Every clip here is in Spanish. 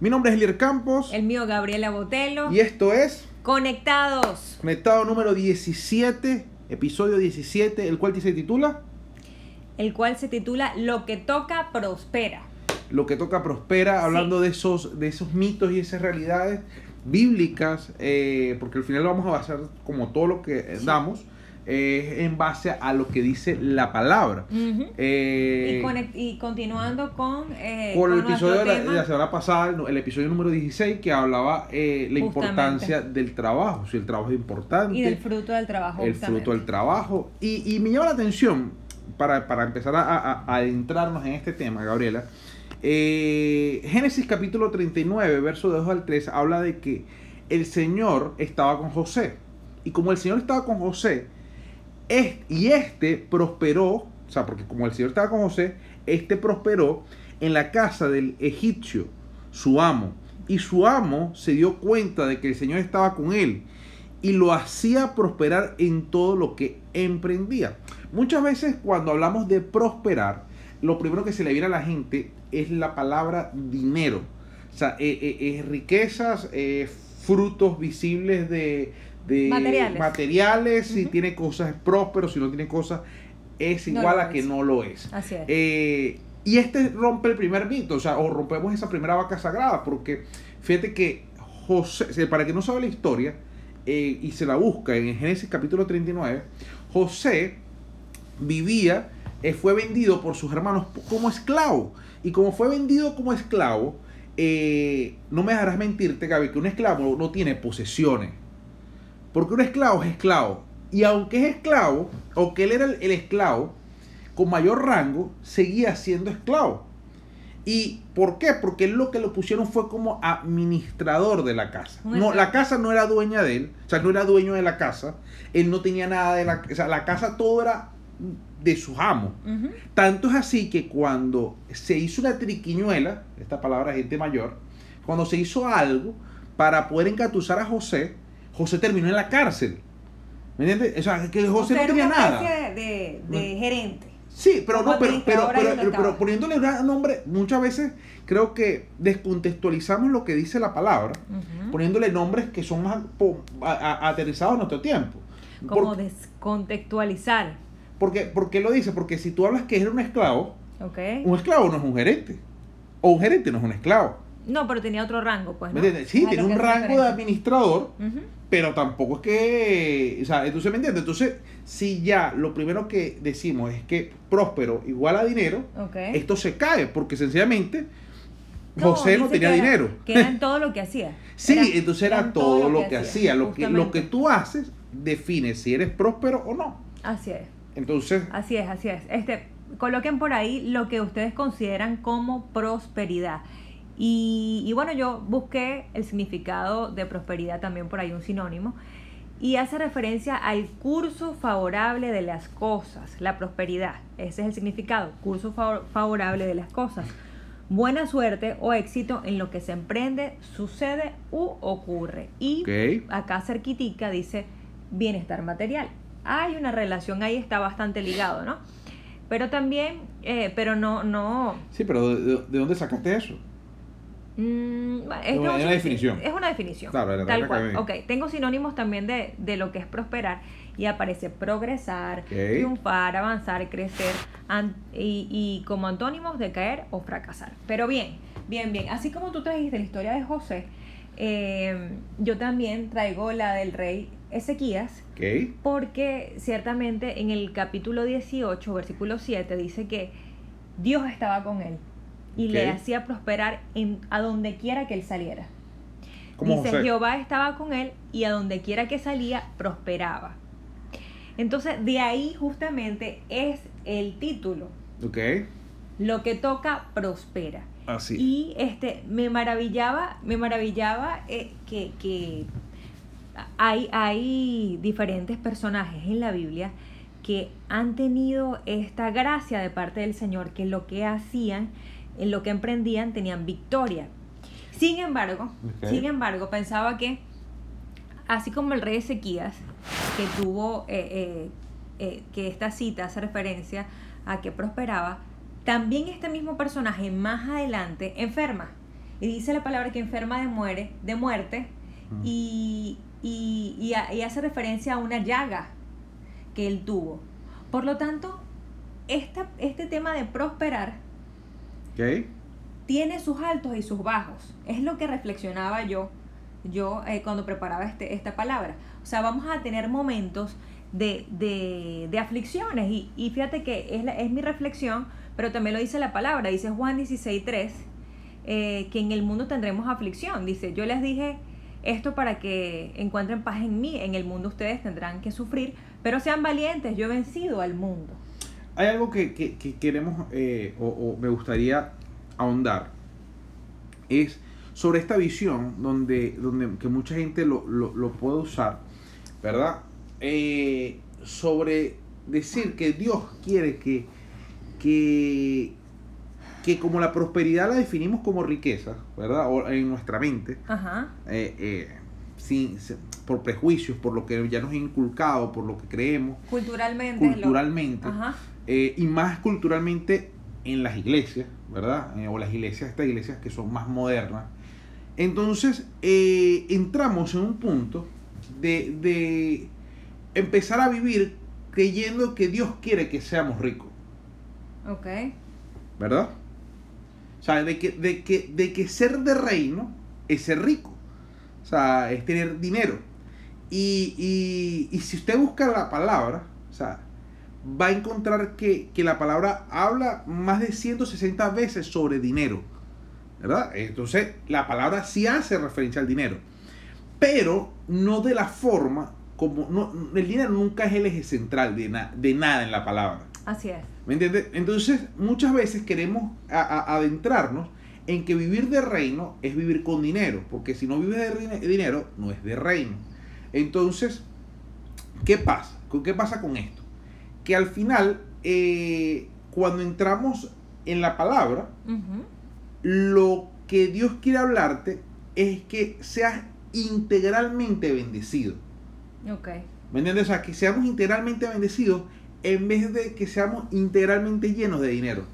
Mi nombre es Elier Campos El mío, Gabriela Botelo. y esto es Conectados. Conectado número 17, episodio 17, el cual se titula El cual se titula Lo que toca prospera. Lo que toca prospera, hablando de, esos, de esos mitos y esas realidades bíblicas, eh, porque al final lo vamos a basar como todo lo que damos. Eh, en base a lo que dice la palabra. Eh, y, continuando con, eh, con el episodio de la, tema. de la semana pasada, el, el episodio número 16, que hablaba eh, la Justamente. importancia del trabajo, si el trabajo es importante, y del fruto del trabajo. el justamente. fruto del trabajo. Y, y me llama la atención, para, para empezar a, a- a adentrarnos en este tema, Gabriela, Génesis capítulo 39, verso de 2 al 3, habla de que el Señor estaba con José. Y como el Señor estaba con José, es- y este prosperó, o sea, porque como el Señor estaba con José, este prosperó en la casa del egipcio, su amo. Y su amo se dio cuenta de que el Señor estaba con él y lo hacía prosperar en todo lo que emprendía. Muchas veces cuando hablamos de prosperar, lo primero que se le viene a la gente es la palabra dinero. O sea, eh, eh, eh, riquezas, frutos visibles de, de Materiales. materiales, si tiene cosas es próspero, si no tiene cosas es igual a que es. no lo es. Así es. Eh, y este rompe el primer mito, o sea, o rompemos esa primera vaca sagrada, porque fíjate que José, para que no sabe la historia, eh, y se la busca en Génesis capítulo 39, José vivía, eh, fue vendido por sus hermanos como esclavo. Y como fue vendido como esclavo, eh, no me dejarás mentirte, Gaby, que un esclavo no tiene posesiones. Porque un esclavo es esclavo. Y aunque es esclavo, aunque él era el, el esclavo, con mayor rango, seguía siendo esclavo. ¿Y por qué? Porque él lo que lo pusieron fue como administrador de la casa. No, la casa no era dueña de él, o sea, no era dueño de la casa. Él no tenía nada de la O sea, la casa todo era de sus amos. Tanto es así que cuando se hizo una triquiñuela, esta palabra gente mayor, cuando se hizo algo para poder engatusar a José, José terminó en la cárcel. ¿Me entiendes? O sea, que José no tenía nada. de, de, gerente. Sí, pero como no, pero, pero, pero, pero, poniéndole un nombre, muchas veces creo que descontextualizamos lo que dice la palabra, poniéndole nombres que son más po- a- a- aterrizados a nuestro tiempo. Como Por- descontextualizar. porque, ¿Por qué lo dice? Porque si tú hablas que era un esclavo, un esclavo no es un gerente. O un gerente no es un esclavo. No, pero tenía otro rango, pues. ¿Me ¿no? entiendes? Sí, tiene un rango de administrador, pero tampoco es que. O sea, entonces, ¿me entiendes? Entonces, si ya lo primero que decimos es que próspero igual a dinero, esto se cae, porque sencillamente No, José no tenía que era- dinero. Que era todo lo que hacía. Sí, Era- entonces era todo, lo que, hacía. Lo que, lo que tú haces define si eres próspero o no. Así es. Entonces, Así es, así es. Este, coloquen por ahí lo que ustedes consideran como prosperidad. Y, y bueno, yo busqué el significado de prosperidad también por ahí, un sinónimo. Y hace referencia al curso favorable de las cosas, la prosperidad. Ese es el significado, curso favor- favorable de las cosas. Buena suerte o éxito en lo que se emprende, sucede u ocurre. Y ok. acá cerquitica dice bienestar material. Hay una relación ahí, está bastante ligado, ¿no? Pero también, eh, pero no, no. Sí, pero ¿de, de- de dónde sacaste eso? Mm, es, Una- no, una definición. Es una definición. Claro, la tal cual. Ok, tengo sinónimos también de, de lo que es prosperar y aparece progresar, Ok. triunfar, avanzar, crecer an- y, y como antónimos de caer o fracasar. Pero bien, bien, bien. Así como tú trajiste la historia de José, eh, yo también traigo la del rey Ezequías. Ok. Porque ciertamente en el capítulo 18, versículo 7, dice que Dios estaba con él y le hacía prosperar en, a donde quiera que él saliera. Dice, José. Jehová estaba con él y a donde quiera que salía, prosperaba. Entonces, de ahí justamente es el título. Ok. Lo que toca, prospera. Así. Y este, me maravillaba, me maravillaba eh, que, que hay, hay diferentes personajes en la Biblia que han tenido esta gracia de parte del Señor, que lo que hacían, en lo que emprendían, tenían victoria. Sin embargo, sin embargo, pensaba que así como el rey Ezequías, que tuvo, eh, eh, eh, que esta cita hace referencia a que prosperaba, también este mismo personaje más adelante enferma Y dice la palabra que enferma de, muere, de muerte y, y, hace referencia a una llaga que él tuvo. Por lo tanto, esta, este tema de prosperar tiene sus altos y sus bajos. Es lo que reflexionaba yo, yo eh, cuando preparaba este, esta palabra. O sea, vamos a tener momentos de, de, aflicciones. Y, y, fíjate que es, es mi reflexión, pero también lo dice la palabra. Dice Juan 16.3, eh, que en el mundo tendremos aflicción. Dice, yo les dije esto para que encuentren paz en mí. En el mundo ustedes tendrán que sufrir, pero sean valientes. Yo he vencido al mundo. Hay algo que, queremos eh, o, me gustaría ahondar. Es sobre esta visión donde, donde que mucha gente lo, lo puede usar, ¿verdad? Eh, sobre decir que Dios quiere que, que, que como la prosperidad la definimos como riqueza, ¿verdad? O en nuestra mente, eh, eh, sin, por prejuicios, por lo que ya nos ha inculcado, por lo que creemos. Culturalmente. Culturalmente. y más culturalmente en las iglesias, ¿verdad? o las iglesias, estas iglesias que son más modernas. Entonces, entramos en un punto de empezar a vivir creyendo que Dios quiere que seamos ricos. Ok. ¿Verdad? O sea, de que, de que, de que ser de reino es ser rico. O sea, es tener dinero. Y, y, si usted busca la palabra, o sea, va a encontrar que, que, la palabra habla más de 160 veces sobre dinero. ¿Verdad? Entonces, la palabra sí hace referencia al dinero. Pero no de la forma como no, el dinero nunca es el eje central de, de nada en la palabra. Así es. ¿Me entiendes? Entonces, muchas veces queremos adentrarnos en que vivir de reino es vivir con dinero, porque si no vives de dinero, no es de reino. Entonces, ¿qué pasa? ¿Qué pasa con esto? Que al final, eh, cuando entramos en la palabra, lo que Dios quiere hablarte es que seas integralmente bendecido. Ok. ¿Me entiendes? O sea, que seamos integralmente bendecidos en vez de que seamos integralmente llenos de dinero.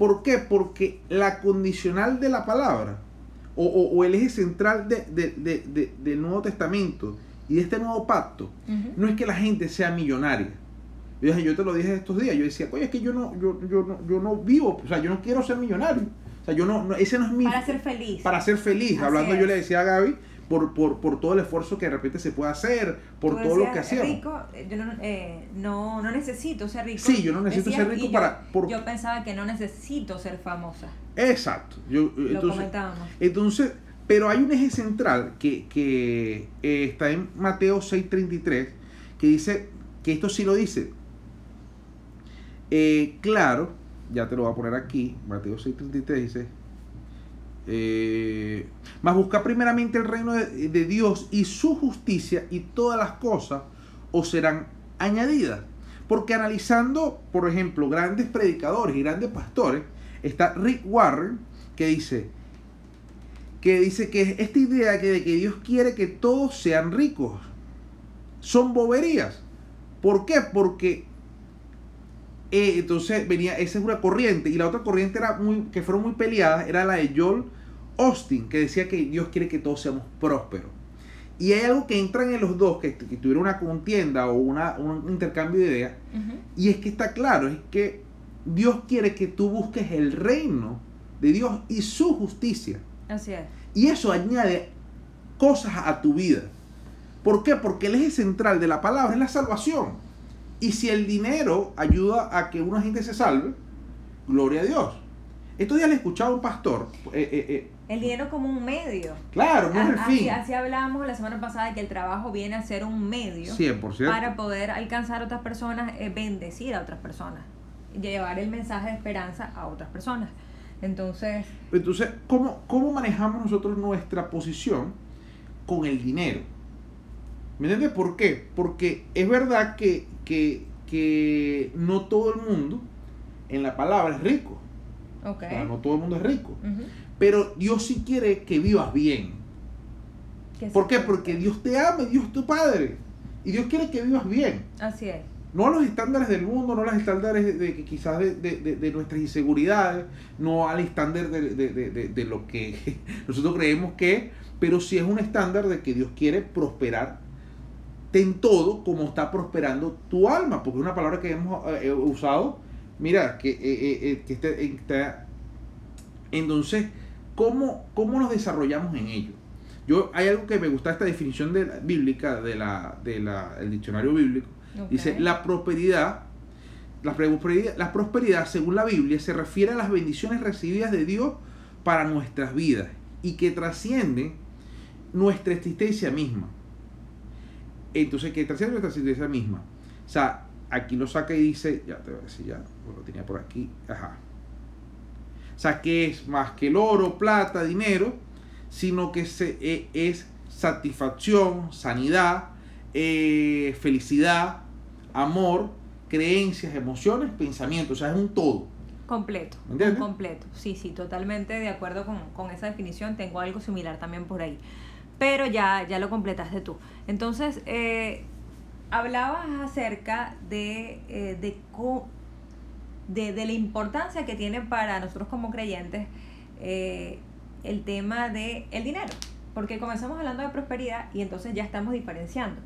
¿Por qué? Porque la condicional de la palabra o, el eje central del Nuevo Testamento y de este nuevo pacto no es que la gente sea millonaria. Yo, yo te lo dije estos días, yo decía, oye, es que yo no, yo, yo, no, yo no vivo, o sea, yo no quiero ser millonario. O sea, yo no, ese no es mi... Para ser feliz. Para ser feliz. Hablando yo le decía a Gaby, por, por, por, todo el esfuerzo que de repente se puede hacer, por todo lo que hacemos. rico, eh, yo no, eh, no, no, necesito ser rico. Sí, yo no necesito ser rico para... Yo pensaba que no necesito ser famosa. Exacto. Yo, eh, lo entonces, comentábamos. Entonces, pero hay un eje central que, que está en Mateo 6:33, que dice, que esto sí lo dice. claro, ya te lo voy a poner aquí, Mateo 6:33 dice, eh, más busca primeramente el reino de, Dios y su justicia y todas las cosas os serán añadidas. Porque analizando, por ejemplo, grandes predicadores y grandes pastores, está Rick Warren que dice que dice que esta idea de que Dios quiere que todos sean ricos son boberías. ¿Por qué? Porque eh, entonces venía, esa es una corriente, y la otra corriente era muy, que fueron muy peleadas, era la de Joel Austin, que decía que Dios quiere que todos seamos prósperos. Y hay algo que entran en los dos, que, que tuvieron una contienda o una, un intercambio de ideas, y es que está claro, es que Dios quiere que tú busques el reino de Dios y su justicia. Así es. Y eso añade cosas a tu vida. ¿Por qué? Porque el eje central de la palabra es la salvación. Y si el dinero ayuda a que una gente se salve, gloria a Dios. Estos días le escuchaba a un pastor. Eh, eh, eh, el dinero como un medio. Claro, no es el fin. Así, hablábamos la semana pasada de que el trabajo viene a ser un medio 100%. para poder alcanzar a otras personas, bendecir a otras personas, llevar el mensaje de esperanza a otras personas. Entonces. Entonces, ¿cómo, cómo manejamos nosotros nuestra posición con el dinero? ¿Me entiendes por qué? Porque es verdad que, que, que no todo el mundo en la palabra es rico. no todo el mundo es rico. Pero Dios sí quiere que vivas bien. ¿Por qué? Porque Dios te ama, Dios es tu Padre. Y Dios quiere que vivas bien. Así es. no a los estándares del mundo, no a los estándares de, quizás de, nuestras inseguridades, no al estándar de, lo que nosotros creemos que pero sí es un estándar de que Dios quiere prosperar en todo como está prosperando tu alma, porque es una palabra que hemos eh, eh, usado, mira, que, eh, este, está, entonces, ¿cómo, ¿cómo nos desarrollamos en ello? Yo, hay algo que me gusta esta definición de bíblica del de diccionario bíblico. Dice, la prosperidad, la prosperidad, la prosperidad, según la Biblia, se refiere a las bendiciones recibidas de Dios para nuestras vidas y que trascienden nuestra existencia misma. Entonces, que trasciende nuestra existencia misma. O sea, aquí lo saca y dice, ya te voy a decir ya, lo tenía por aquí, ajá. O sea, que es más que el oro, plata, dinero, sino que se, e, es satisfacción, sanidad, eh, felicidad, amor, creencias, emociones, pensamientos, o sea, es un todo. Completo, completo, sí, sí, totalmente de acuerdo con, con, esa definición, tengo algo similar también por ahí, pero ya, ya lo completaste tú. Entonces, eh, hablabas acerca de, eh, de, de, de, la importancia que tiene para nosotros como creyentes el tema del el dinero, porque comenzamos hablando de prosperidad y entonces ya estamos diferenciando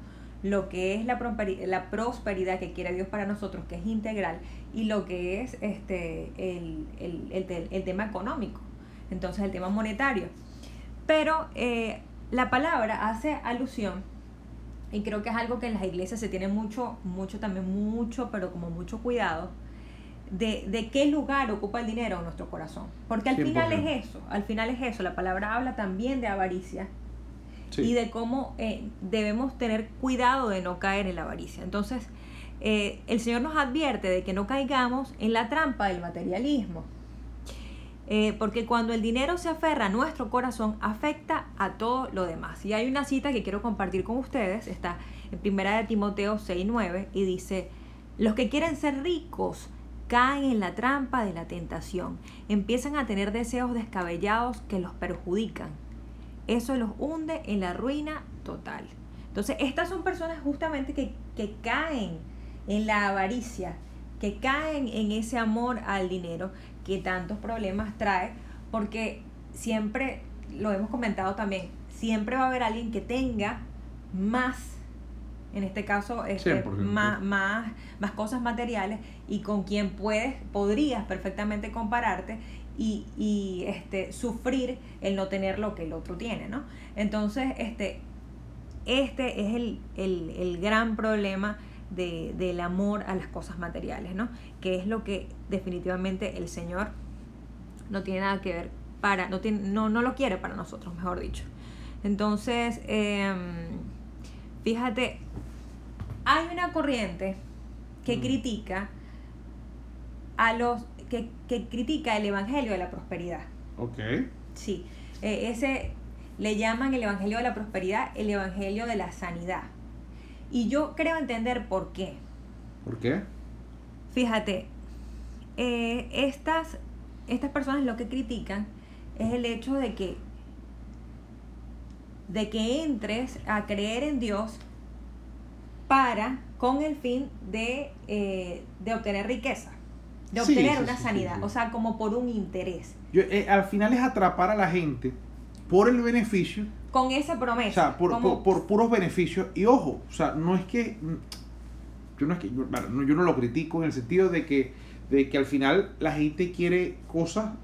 lo que es la, la prosperidad que quiere Dios para nosotros, que es integral, y lo que es este, el, el, tema económico, entonces el tema monetario. Pero eh, la palabra hace alusión, y creo que es algo que en las iglesias se tiene mucho, mucho también, mucho, pero como mucho cuidado, de, de, qué lugar ocupa el dinero en nuestro corazón. Porque al final es eso, al final es eso. La palabra habla también de avaricia, y de cómo eh, debemos tener cuidado de no caer en la avaricia. Entonces, eh, el Señor nos advierte de que no caigamos en la trampa del materialismo. Eh, porque cuando el dinero se aferra a nuestro corazón, afecta a todo lo demás. Y hay una cita que quiero compartir con ustedes, está en primera de Timoteo 6.9 y dice, los que quieren ser ricos caen en la trampa de la tentación, empiezan a tener deseos descabellados que los perjudican eso los hunde en la ruina total. Entonces, estas son personas justamente que, caen en la avaricia, que caen en ese amor al dinero que tantos problemas trae, porque siempre, lo hemos comentado también, siempre va a haber alguien que tenga más, en este caso, este, más, más, más cosas materiales y con quien puedes, podrías perfectamente compararte y, y este, sufrir el no tener lo que el otro tiene, ¿no? Entonces, este, este es el, el, el gran problema de, del amor a las cosas materiales, ¿no? Que es lo que definitivamente el Señor no tiene nada que ver para, no, tiene, no, no lo quiere para nosotros, mejor dicho. Entonces, em, fíjate, hay una corriente que mm. critica a los que, critica el Evangelio de la Prosperidad. Ok. Sí, eh, ese le llaman el Evangelio de la Prosperidad el Evangelio de la Sanidad. Y yo creo entender por qué. ¿Por qué? Fíjate, eh, estas, estas personas lo que critican es el hecho de que de que entres a creer en Dios para con el fin de, eh, de obtener riqueza de obtener una sanidad, o sea, como por un interés. Eh, al final es atrapar a la gente por el beneficio. Con esa promesa. O sea, por, puros beneficios. Y ojo, o sea, no es que. Yo no, es que, yo, no lo critico en el sentido de que, de que al final la gente quiere cosas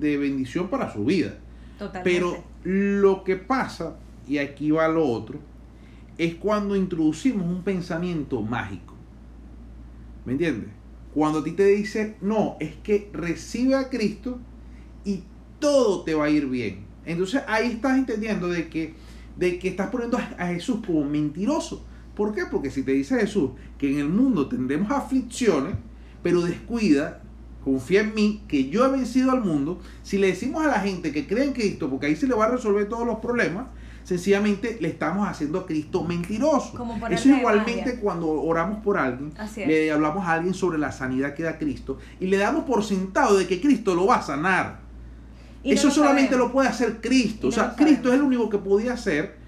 de bendición para su vida. Totalmente. Pero lo que pasa, y aquí va lo otro, es cuando introducimos un pensamiento mágico. ¿Me entiendes? Cuando a ti te dice, no, es que recibe a Cristo y todo te va a ir bien. Entonces ahí estás entendiendo de que, de que estás poniendo a Jesús como mentiroso. ¿Por qué? Porque si te dice Jesús que en el mundo tendremos aflicciones, pero descuida, confía en mí, que yo he vencido al mundo, si le decimos a la gente que cree en Cristo, porque ahí se le va a resolver todos los problemas, sencillamente le estamos haciendo a Cristo mentiroso. Eso igualmente cuando oramos por alguien, le hablamos a alguien sobre la sanidad que da Cristo y le damos por sentado de que Cristo lo va a sanar. Eso solamente lo puede hacer Cristo. o sea, Cristo es el único que podía hacer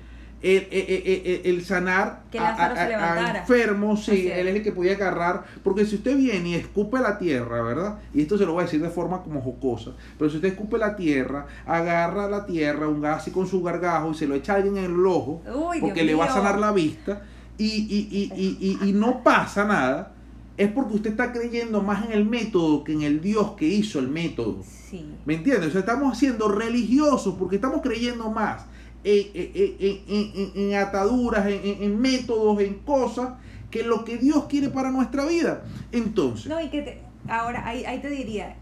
el, sanar a, enfermos, sí, él es el que podía agarrar, porque si usted viene y escupe la tierra, ¿verdad? Y esto se lo voy a decir de forma como jocosa, pero si usted escupe la tierra, agarra la tierra, un gas y con su gargajo y se lo echa a alguien en el ojo, porque le va a sanar la vista, y, y, y, y no pasa nada, es porque usted está creyendo más en el método que en el Dios que hizo el método. ¿Me entiendes? O sea, estamos siendo religiosos porque estamos creyendo más en, ataduras, en, métodos, en cosas, que lo que Dios quiere para nuestra vida. Entonces. No, y que ahora ahí, ahí te diría,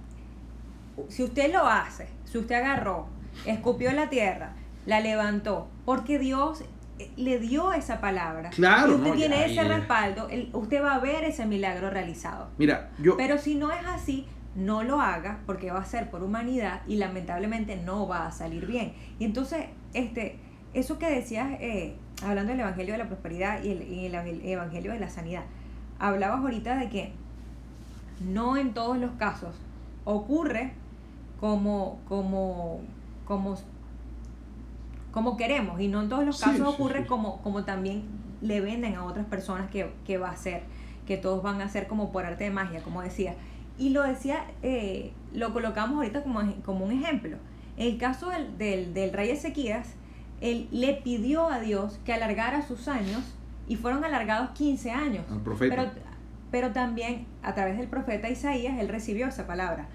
si usted lo hace, si usted agarró, escupió la tierra, la levantó, porque Dios le dio esa palabra. Claro. Y usted tiene ese respaldo, usted va a ver ese milagro realizado. Mira, yo. Pero si no es así, no lo haga porque va a ser por humanidad y lamentablemente no va a salir bien. Y entonces, este, eso que decías, eh, hablando del Evangelio de la Prosperidad y el, Evangelio de la Sanidad, hablabas ahorita de que no en todos los casos ocurre como, como, como, como queremos y no en todos los casos ocurre Como, como también le venden a otras personas que, va a ser, que todos van a ser como por arte de magia, como decía. Y lo decía, eh, lo colocamos ahorita como, como un ejemplo. En el caso del, del, rey Ezequías, él le pidió a Dios que alargara sus años y fueron alargados 15 años. Pero, pero también a través del profeta Isaías él recibió esa palabra.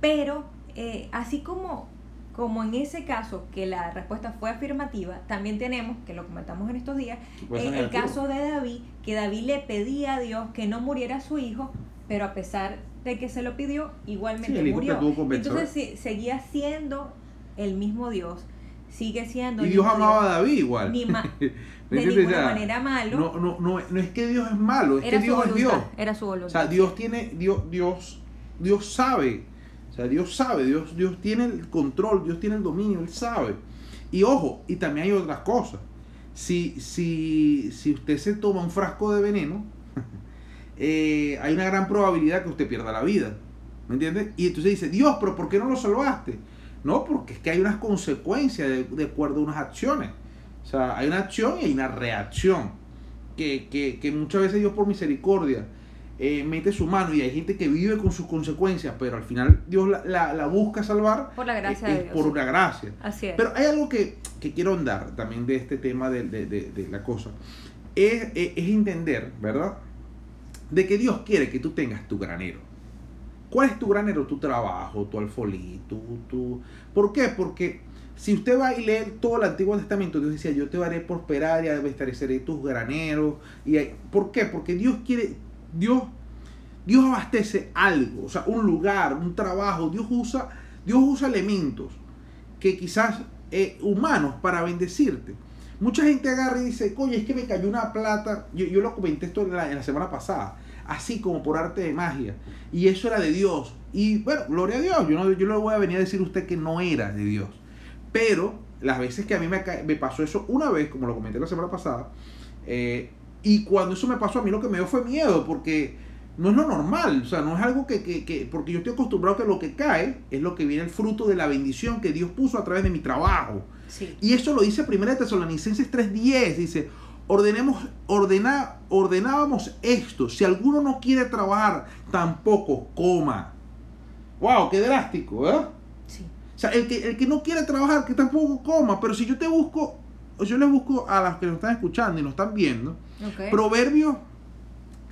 Pero eh, así como, como en ese caso que la respuesta fue afirmativa, también tenemos, que lo comentamos en estos días, en el, caso de David, que David le pedía a Dios que no muriera su hijo, pero a pesar de que se lo pidió, igualmente murió. Entonces seguía siendo el mismo Dios, sigue siendo. Y Dios amaba a David igual. de ninguna manera malo. No, no, no, no, es que Dios es malo, es que Dios es Dios. Era su voluntad. O sea, Dios tiene, Dios, Dios, Dios sabe. O sea, Dios sabe, Dios, Dios tiene el control, Dios tiene el dominio, Él sabe. Y ojo, y también hay otras cosas. Si, si, si usted se toma un frasco de veneno, eh, hay una gran probabilidad que usted pierda la vida. ¿Me entiende? Y entonces dice, Dios, pero ¿por qué no lo salvaste? No, porque es que hay unas consecuencias de, acuerdo a unas acciones. O sea, hay una acción y hay una reacción. Que, muchas veces Dios por misericordia eh, mete su mano y hay gente que vive con sus consecuencias, pero al final Dios la, busca salvar. Por la gracia de Dios. Por una gracia. Así es. Pero hay algo que, quiero andar también de este tema de, la cosa. Es, es entender, ¿verdad? de que Dios quiere que tú tengas tu granero. ¿Cuál es tu granero? Tu trabajo, tu alfolí, tu, tu... ¿Por qué? Porque si usted va y lee todo el Antiguo Testamento, Dios decía, yo te haré prosperar y estableceré tus graneros. Y ¿Por qué? Porque Dios quiere, Dios, Dios abastece algo, o sea, un lugar, un trabajo. Dios usa, Dios usa elementos que quizás eh, humanos para bendecirte. Mucha gente agarra y dice, coño, es que me cayó una plata. Yo, yo lo comenté esto en la, semana pasada, así como por arte de magia. Y eso era de Dios. Y bueno, gloria a Dios. Yo no, yo le voy a venir a decir a usted que no era de Dios. Pero las veces que a mí me, me pasó eso una vez, como lo comenté la semana pasada, eh, y cuando eso me pasó a mí lo que me dio fue miedo, porque no es lo normal, o sea, no es algo que, que, que, porque yo estoy acostumbrado a que lo que cae es lo que viene el fruto de la bendición que Dios puso a través de mi trabajo. Y eso lo dice 1 Tesalonicenses 3.10. Dice, ordenemos, ordena, ordenábamos esto. Si alguno no quiere trabajar, tampoco coma. Wow, qué drástico, ¿eh? Sí. O sea, el que, el que no quiere trabajar, que tampoco coma. Pero si yo te busco, yo les busco a las que nos están escuchando y nos están viendo. Proverbio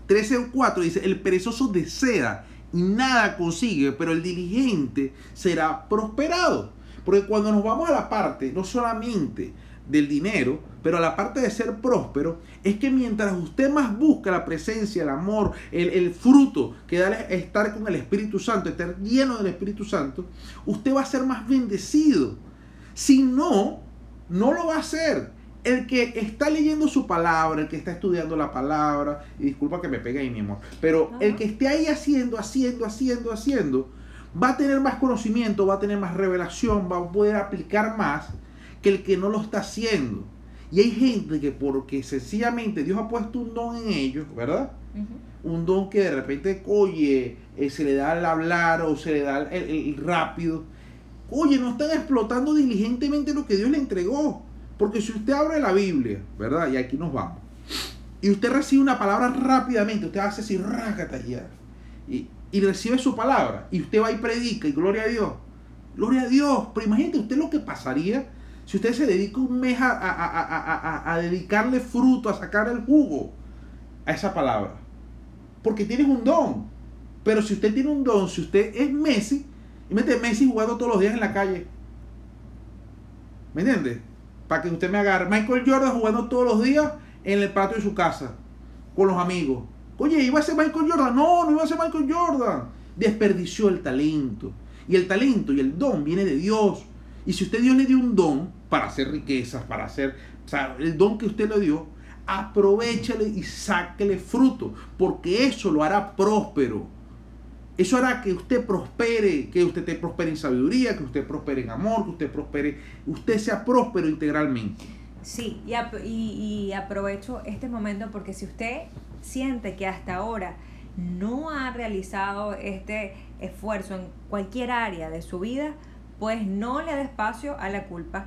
13.4 dice, el perezoso desea y nada consigue, pero el diligente será prosperado. Porque cuando nos vamos a la parte, no solamente del dinero, pero a la parte de ser próspero, es que mientras usted más busca la presencia, el amor, el, fruto que da estar con el Espíritu Santo, estar lleno del Espíritu Santo, usted va a ser más bendecido. Si no, no lo va a hacer. El que está leyendo su palabra, el que está estudiando la palabra, y disculpa que me pegue ahí, mi amor, pero el que esté ahí haciendo, haciendo, haciendo, haciendo, va a tener más conocimiento, va a tener más revelación, va a poder aplicar más que el que no lo está haciendo. Y hay gente que porque sencillamente Dios ha puesto un don en ellos, ¿verdad? Un don que de repente, oye, eh, se le da el hablar o se le da el, rápido. Oye, no están explotando diligentemente lo que Dios le entregó. Porque si usted abre la Biblia, ¿verdad? Y aquí nos vamos. Y usted recibe una palabra rápidamente, usted hace así, rácata y, y recibe su palabra. Y usted va y predica, y gloria a Dios. Gloria a Dios. Pero imagínate usted lo que pasaría si usted se dedica un mes a, a, a, dedicarle fruto, a sacar el jugo a esa palabra. Porque tienes un don. Pero si usted tiene un don, si usted es Messi, y mete Messi jugando todos los días en la calle. ¿Me entiende? Para que usted me agarre. Michael Jordan jugando todos los días en el patio de su casa. Con los amigos. Oye, ¿iba a ser Michael Jordan? No, no iba a ser Michael Jordan. Desperdició el talento. Y el talento y el don viene de Dios. Y si usted Dios le dio un don para hacer riquezas, para hacer, o sea, el don que usted le dio, aprovechale y sáquele fruto, porque eso lo hará próspero. Eso hará que usted prospere, que usted te prospere en sabiduría, que usted prospere en amor, que usted prospere, usted sea próspero integralmente. Sí, y, y, aprovecho este momento porque si usted siente que hasta ahora no ha realizado este esfuerzo en cualquier área de su vida, pues no le dé espacio a la culpa.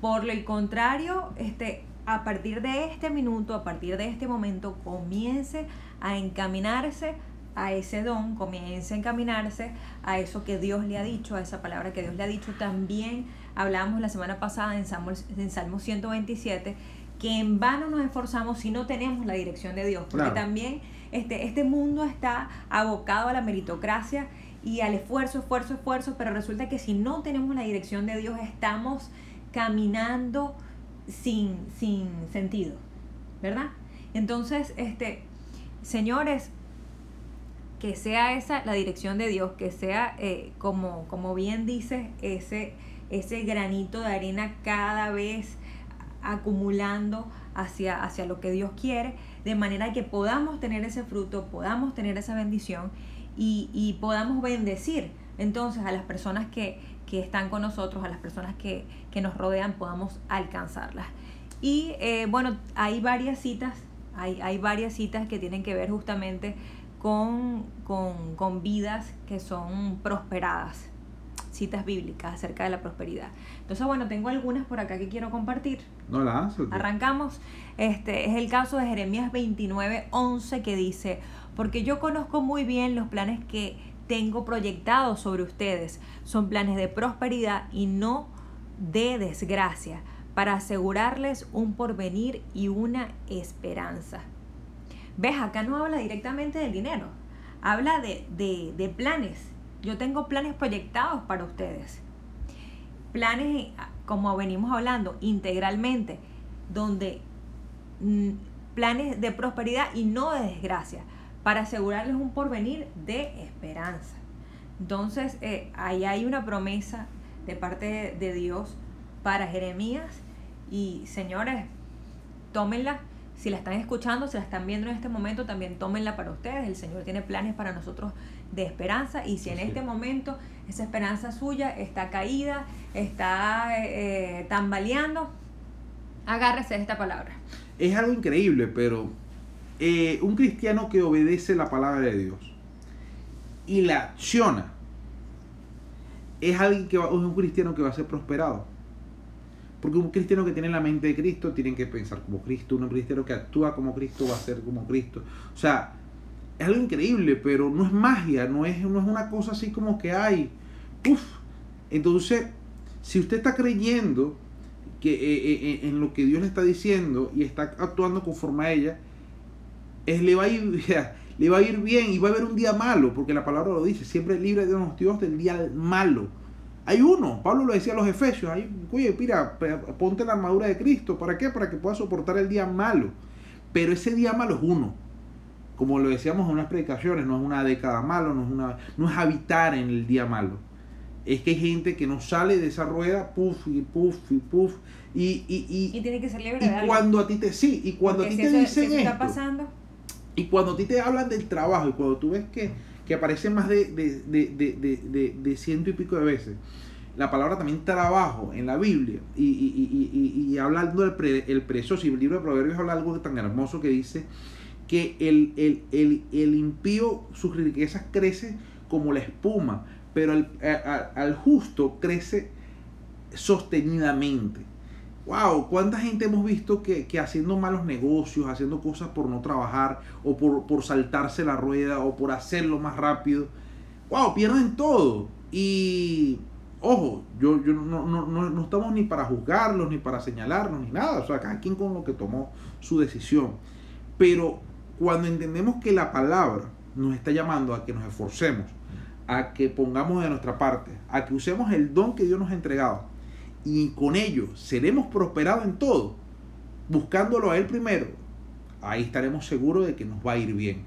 Por el contrario, este, a partir de este minuto, a partir de este momento, comience a encaminarse a ese don, comience a encaminarse a eso que Dios le ha dicho, a esa palabra que Dios le ha dicho. También hablamos la semana pasada en Salmo, en Salmo 127 que en vano nos esforzamos si no tenemos la dirección de Dios, porque también este, este mundo está abocado a la meritocracia y al esfuerzo, esfuerzo, esfuerzo, pero resulta que si no tenemos la dirección de Dios estamos caminando sin, sin sentido, ¿verdad? Entonces, este, señores, que sea esa la dirección de Dios, que sea, eh, como, como bien dice, ese, ese granito de arena cada vez acumulando hacia, hacia lo que Dios quiere, de manera que podamos tener ese fruto, podamos tener esa bendición y, podamos bendecir entonces a las personas que, están con nosotros, a las personas que, nos rodean, podamos alcanzarlas. Y eh, bueno, hay varias citas, hay, hay, varias citas que tienen que ver justamente con, con, vidas que son prosperadas, citas bíblicas acerca de la prosperidad. Entonces, bueno, tengo algunas por acá que quiero compartir. No las Arrancamos. Este es el caso de Jeremías 29, 11 que dice, porque yo conozco muy bien los planes que tengo proyectados sobre ustedes. Son planes de prosperidad y no de desgracia, para asegurarles un porvenir y una esperanza. ¿Ves? Acá no habla directamente del dinero, habla de, de planes. Yo tengo planes proyectados para ustedes. Planes, como venimos hablando, integralmente, donde mm, planes de prosperidad y no de desgracia para asegurarles un porvenir de esperanza. Entonces, eh, ahí hay una promesa de parte de Dios para Jeremías y señores, tómenla. Si la están escuchando, si la están viendo en este momento, también tómenla para ustedes. El Señor tiene planes para nosotros de esperanza y si en este momento esa esperanza suya está caída, está eh, tambaleando, agárrese de esta palabra. Es algo increíble, pero eh, un cristiano que obedece la palabra de Dios y la acciona, es alguien que va, es un cristiano que va a ser prosperado. Porque un cristiano que tiene la mente de Cristo tiene que pensar como Cristo, un cristiano que actúa como Cristo va a ser como Cristo. O sea, es algo increíble, pero no es magia, no es, no es una cosa así como que hay. Uf. Entonces, si usted está creyendo que eh, eh, en lo que Dios le está diciendo y está actuando conforme a ella, le, va a ir, le va a ir bien y va a haber un día malo, porque la palabra lo dice, siempre libre de los Dios del día malo. Hay uno, Pablo lo decía a los Efesios, hay, oye, mira, ponte la armadura de Cristo, ¿para qué? Para que puedas soportar el día malo. Pero ese día malo es uno. Como lo decíamos en unas predicaciones, no es una década malo, no es, una, no es habitar en el día malo. Es que hay gente que no sale de esa rueda, puff y puff y puff. Y, y, y, tiene que ser libre y cuando a ti te sí y cuando a ti te dicen esto, está pasando y cuando a ti te hablan del trabajo y cuando tú ves que, que aparece más de, de, ciento y pico de veces, la palabra también trabajo en la Biblia y, y, y, hablando del pre, el y el libro de Proverbios habla algo tan hermoso que dice que el, el, impío, sus riquezas crece como la espuma, pero al justo crece sostenidamente. Wow, ¿cuánta gente hemos visto que, haciendo malos negocios, haciendo cosas por no trabajar, o por, por saltarse la rueda, o por hacerlo más rápido, wow, pierden todo. Y ojo, yo, yo no, no, no, estamos ni para juzgarlos, ni para señalarlos, ni nada. O sea, cada quien con lo que tomó su decisión. Pero cuando entendemos que la palabra nos está llamando a que nos esforcemos, a que pongamos de nuestra parte, a que usemos el don que Dios nos ha entregado, y con ello seremos prosperados en todo, buscándolo a Él primero, ahí estaremos seguros de que nos va a ir bien.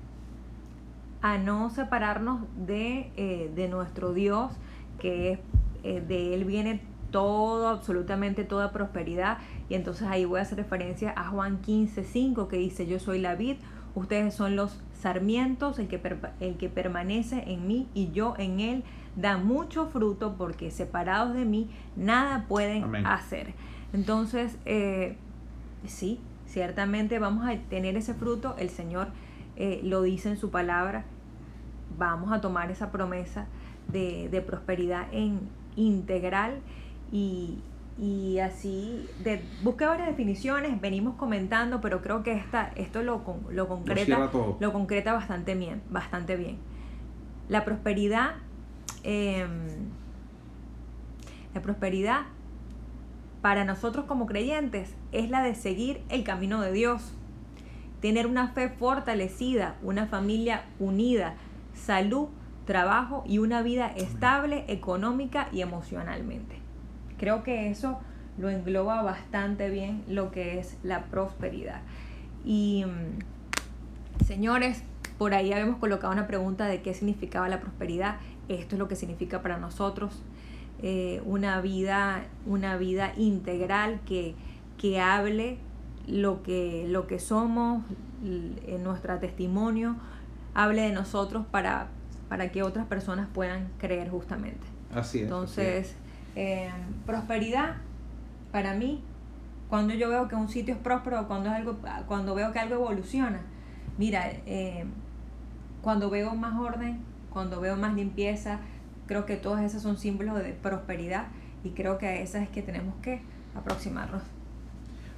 A no separarnos de, eh, de nuestro Dios, que es eh, de él viene todo, absolutamente toda prosperidad. Y entonces ahí voy a hacer referencia a Juan 15, 5 que dice, yo soy la vid, ustedes son los sarmientos, el que, el que permanece en mí y yo en él, da mucho fruto porque separados de mí nada pueden hacer. Entonces, eh, sí, ciertamente vamos a tener ese fruto, el Señor eh, lo dice en su palabra, vamos a tomar esa promesa de, de prosperidad en, integral y, así, de, busqué varias definiciones, venimos comentando, pero creo que esta, esto lo, lo concreta, lo, concreta bastante bien, bastante bien. La prosperidad, em, la prosperidad para nosotros como creyentes es la de seguir el camino de Dios, tener una fe fortalecida, una familia unida, salud trabajo y una vida estable económica y emocionalmente. Creo que eso lo engloba bastante bien lo que es la prosperidad. Y mm, señores, por ahí habíamos colocado una pregunta de qué significaba la prosperidad. Esto es lo que significa para nosotros eh, una, vida, una vida integral que, que hable lo que, lo que somos, en nuestro testimonio, hable de nosotros para, para que otras personas puedan creer justamente. Así es. Entonces, eh, prosperidad, para mí, cuando yo veo que un sitio es próspero, cuando, es algo, cuando veo que algo evoluciona, mira, eh, cuando veo más orden, cuando veo más limpieza, creo que todas esas son símbolos de prosperidad y creo que a esas es que tenemos que aproximarnos.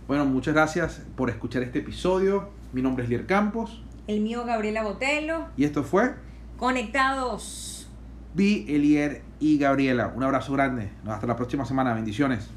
Bueno, muchas gracias por escuchar este episodio. Mi nombre es Lier Campos. El mío, Gabriela Botelo. Y esto fue Conectados. Vi, Elier y Gabriela. Un abrazo grande. Hasta la próxima semana. Bendiciones.